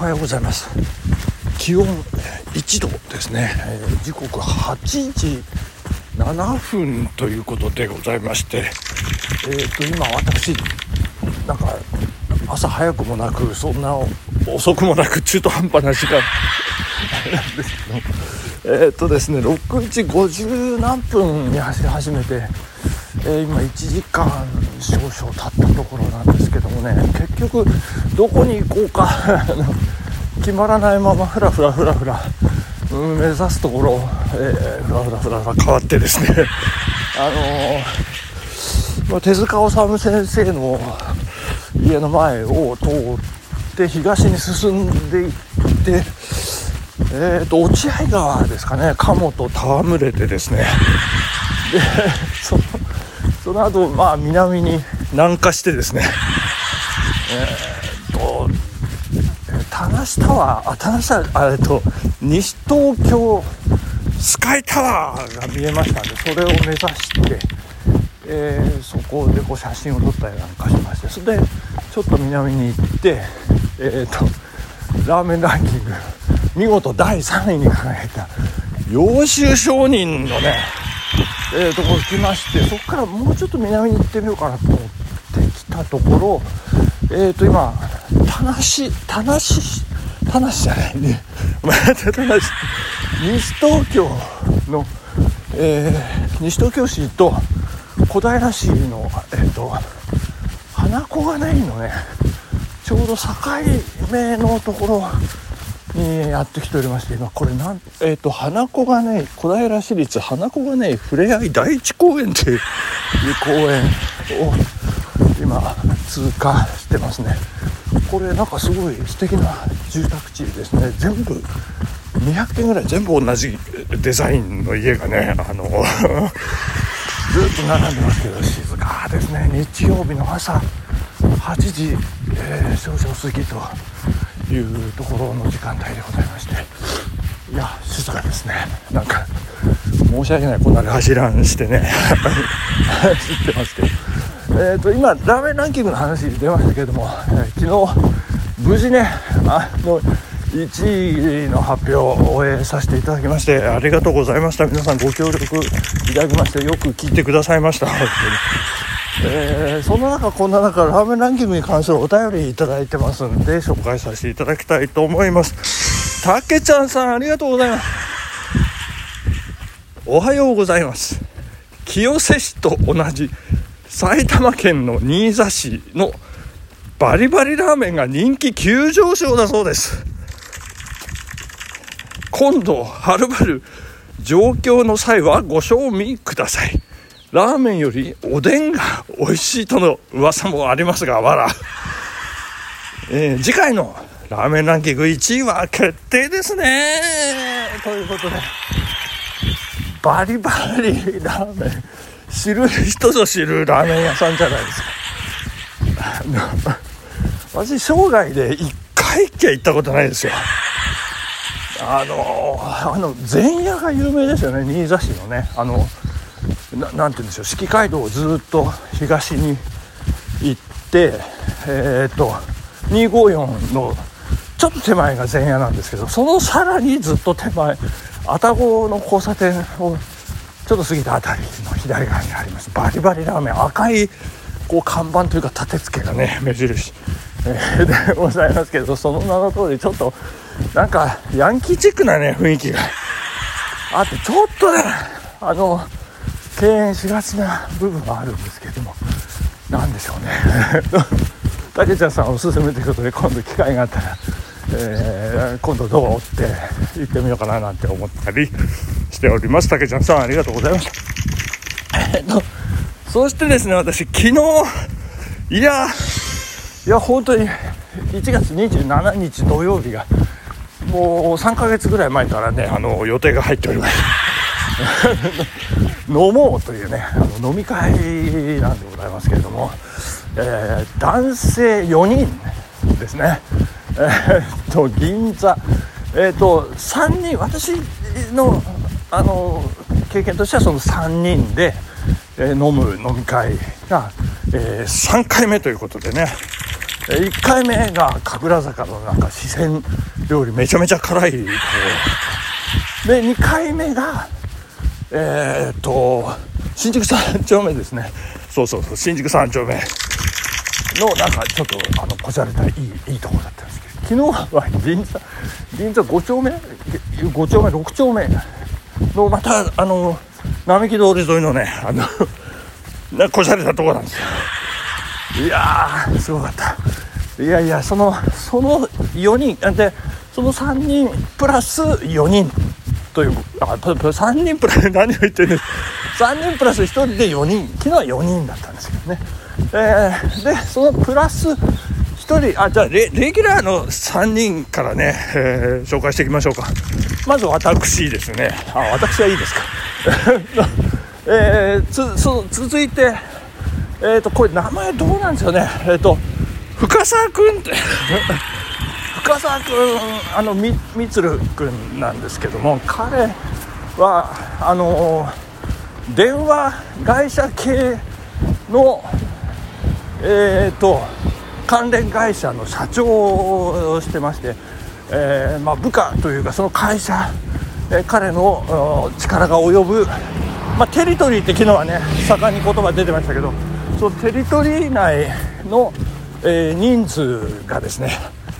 おはようございます。気温1度ですね、えー、時刻8時7分ということでございましてえー、と今私なんか朝早くもなくそんな遅くもなく中途半端な時間。な んですけどえっ、とですね6時50何分に走り始めて、えー、今1時間少々経ったところなんですけどもね結局どこに行こうか 決まらないままふらふらふらふら、うん、目指すところ、え、ふらふらふらふら変わってですね あのー、ま、手塚治虫先生の家の前を通って東に進んでいってえーと、落合川ですかね鴨と戯れてですね。でそその後まあ南に。南下してですね。えーと田無タワーあ田無タワーえっと西東京スカイタワーが見えましたんでそれを目指してえー、そこでこう写真を撮ったりなんかしましてそれでちょっと南に行ってえっ、ー、とラーメンランキング見事第3位に輝いた揚州商人のねえー、ところ来ましてそこからもうちょっと南に行ってみようかなと思ってきたところえっ、ー、と今田無田無田無じゃないね。また田無。西東京の、えー、西東京市と小平市のえっ、ー、と花子がないのね。ちょうど境目のところにやってきておりまして今これなんえっ、ー、と花子がね小平市立花子がねふれあい第一公園という 公園を今通過してますね。これなんかすごい素敵な住宅地ですね。全部200軒ぐらい全部同じデザインの家がねあの ずっと並んでますけど静かですね。日曜日の朝8時、えー、少々過ぎというところの時間帯でございまして。いや静かですね。なんか申し訳ないこんなに走らんしてね。走ってますけど。えーと、今ラーメンランキングの話出ましたけれども、えー、昨日無事ねあの1位の発表を終えさせていただきましてありがとうございました。皆さんご協力いただきましてよく聞いてくださいました。本当に。えー、その中こんな中ラーメンランキングに関するお便りいただいてますんで紹介させていただきたいと思います。たけちゃんさんありがとうございます。おはようございます。清瀬市と同じ埼玉県の新座市のバリバリラーメンが人気急上昇だそうです。今度はるばる状況の際はご賞味ください。ラーメンよりおでんが 美味しいとの噂もありますが、わら。えー、次回のラーメンランキング1位は決定ですねということで、バリバリラーメン、知る人ぞ知るラーメン屋さんじゃないですか。私、生涯で1回っきゃ行ったことないですよ。あの、あの、前夜が有名ですよね、新座市のね。あの、ななんて言うんでしょう四季街道をずっと東に行ってえっ、と254のちょっと手前が前夜なんですけどそのさらにずっと手前愛宕の交差点をちょっと過ぎた辺りの左側にあります。バリバリラーメン赤いこう看板というか立て付けがね目印、えー、でございますけどその名の通りちょっとなんかヤンキーチックなね雰囲気が。あってちょっとねあの敬遠しがちな部分はあるんですけども何でしょうね。たけちゃんさんおすすめということで今度機会があったら、えー、今度どう？って行ってみようかななんて思ったりしております。たけちゃんさんありがとうございましたえっとそしてですね私昨日いやいや本当に1月27日土曜日がもう3ヶ月ぐらい前からねあの予定が入っております。飲もうというねあの飲み会なんでございますけれども、えー、男性4人ですね。えー、と銀座えー、っと3人私のあの経験としてはその3人で、えー、飲む飲み会が、え3回目ということでね。1回目が神楽坂のなんか四川料理めちゃめちゃ辛いで2回目がえー、っと新宿三丁目ですね。そうそうそう新宿三丁目のなんかちょっとあのこじゃれたいいいいところだったんですけど昨日は銀座銀座5丁目？5丁目？6丁目？のまたあの並木通り沿いのねあのなこじゃれたとこなんですよ。いやーすごかった。いやいやそのその4人でその3人プラス4人。というあ3人プラス 何を言ってる？んです3人プラス1人で4人。昨日は4人だったんですけどね、えー、でそのプラス1人あじゃあレレギュラーの3人からね、えー、紹介していきましょうか。まず私ですね。あ私はいいですか。えー、つそ続いてえっ、ー、とこれ名前どうなんですよね。えっ、ー、と深澤君って。深澤君あのみみつる君なんですけども彼はあの電話会社系のえっ、ー、と関連会社の社長をしてまして、えーまあ、部下というかその会社、え、彼の力が及ぶ、まあ、テリトリーって昨日はね盛んに言葉出てましたけどそのテリトリー内のえー、人数がですね、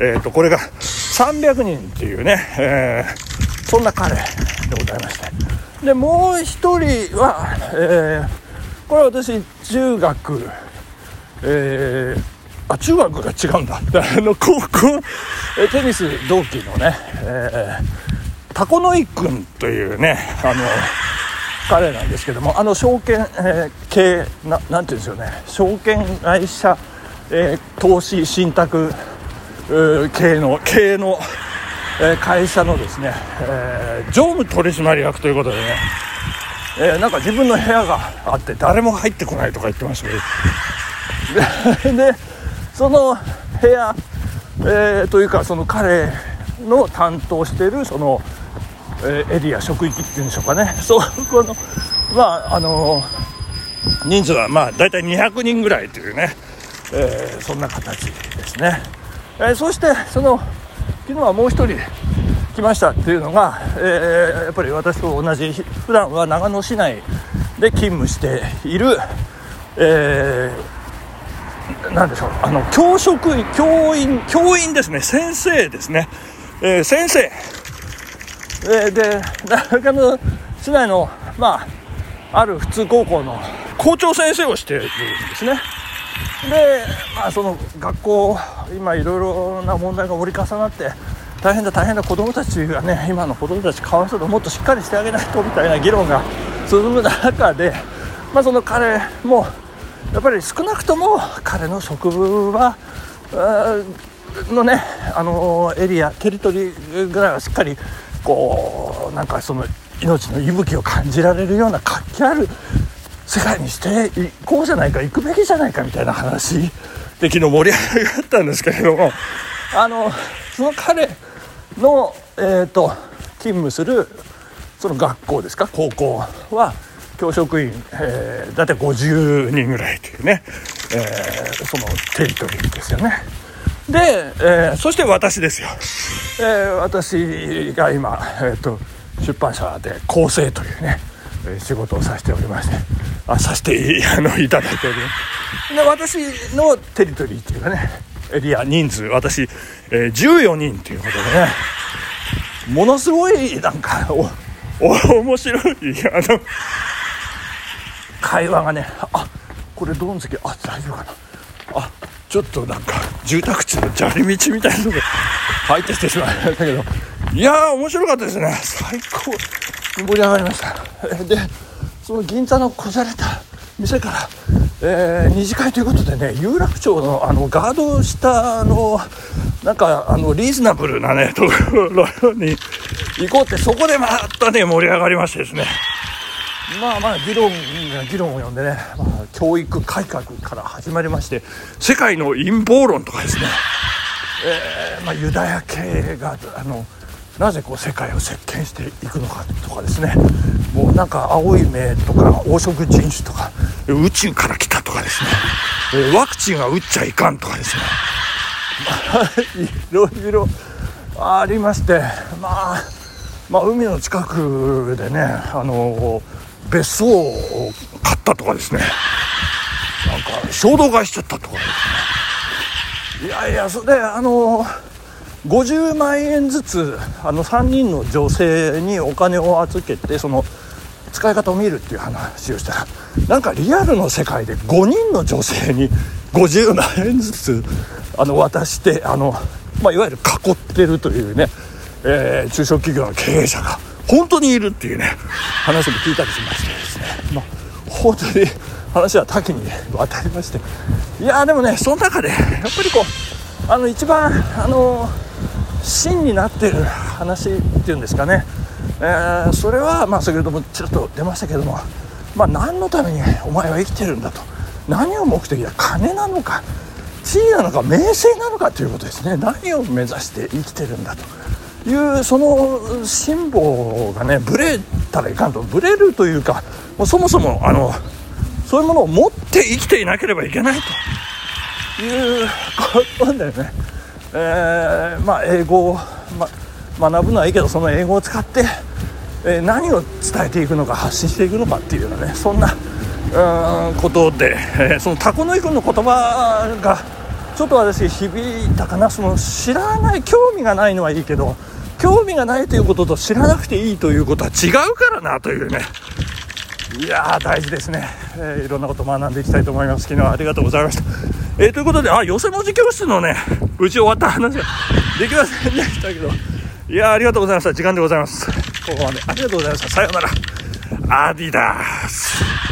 えー、とこれが300人っていうね、えー、そんな彼でございまして。でもう1人は、えー、これは私中学、えー、あ中学が違うんだ。あの高校テニス同期のね、えー、タコノイ君というねあの彼なんですけどもあの証券、えー、系ななんていうんですよね。証券会社えー、投資信託系の経営の、え、会社のですね、えー、常務取締役ということでね、えなんか自分の部屋があって誰も入ってこないとか言ってましたけど。でその部屋、えというかその彼の担当しているその、えエリア職域っていうんでしょうかね。そこのまああの人数はまあ大体200人ぐらいというねえ、そんな形ですね、えー、そしてその昨日はもう1人来ましたっていうのが、えー、やっぱり私と同じ普段は長野市内で勤務している、えー、なんでしょうあの教職員教員教員ですね。先生ですね、えー、先生、えー、で長野市内のまあある普通高校の校長先生をしているんですね。で、まあ、その学校今いろいろな問題が折り重なって大変だ大変だ子どもたちがね今の子どもたちかわいそうともっとしっかりしてあげないとみたいな議論が進む中で、まあ、その彼もやっぱり少なくとも彼の職務はのねあのエリアテリトリーぐらいはしっかりこうなんかその命の息吹を感じられるような活気ある世界にしていこうじゃないか行くべきじゃないかみたいな話。で昨日盛り上がったんですけれども。あのその彼の、えーと、勤務するその学校ですか？高校は教職員、えー、大体50人ぐらいというね、えー、そのテリトリーですよね。で、えー、そして私ですよ。えー、私が今、えーと出版社で構成というね仕事をさせておりましてあさせてあのいただいております。で私のテリトリーっていうかねエリア人数私、えー、14人ということでねものすごいなんかおお面白いあの会話がねあこれどん席あ大丈夫かな。あちょっとなんか住宅地の砂利道みたいなとこ入ってきてしまいましたけど。いやー面白かったですね。最高。盛り上がりました。でその銀座のこじゃれた店から、えー、二次会ということでね有楽町のあのガード下のなんかあのリーズナブルなね ところに行こうってそこでまたね盛り上がりましてですね。まあまあ議論議論を呼んでね、まあ、教育改革から始まりまして世界の陰謀論とかですね、えーまあ、ユダヤ系があのなぜこう世界を席巻していくのかとかですね。もうなんか青い目とか黄色人種とか宇宙から来たとかですね。ワクチンは打っちゃいかんとかですね。いろいろありましてまあまあ海の近くでねあの別荘を買ったとかですね。なんか衝動買いしちゃったとかですね。いやいやそれであの50万円ずつあの3人の女性にお金を預けてその使い方を見るっていう話をしたらなんかリアルの世界で5人の女性に50万円ずつあの渡してあの、まあ、いわゆる囲ってるというね、えー、中小企業の経営者が本当にいるっていうね話も聞いたりしましてですね、まあ、本当に話は多岐に渡りまして。いやでもねその中でやっぱりこうあの一番あの真になってる話っていうんですかね。えー、それはまあ先ほどもちらっと出ましたけども、まあ、何のためにお前は生きてるんだと。何を目的だ。金なのか地位なのか名声なのかということですね。何を目指して生きてるんだと。いうその辛抱がねぶれたらいかんと。ぶれるというかもうそもそもあのそういうものを持って生きていなければいけないと。いうことでね、えー、まあ英語を、ま、学ぶのはいいけどその英語を使ってえ何を伝えていくのか発信していくのかっていうようなねそんなうんことで、えー、そのタコノイ君の言葉がちょっと私響いたかな。その知らない興味がないのはいいけど興味がないということと知らなくていいということは違うからなというねいやー大事ですね、えー、いろんなこと学んでいきたいと思います。昨日はありがとうございました、えー、ということであ寄せ文字教室のねうち終わった話。ができませんでしたけど。いやありがとうございました。時間でございます。ここまで。ありがとうございました。さようなら。アディダース。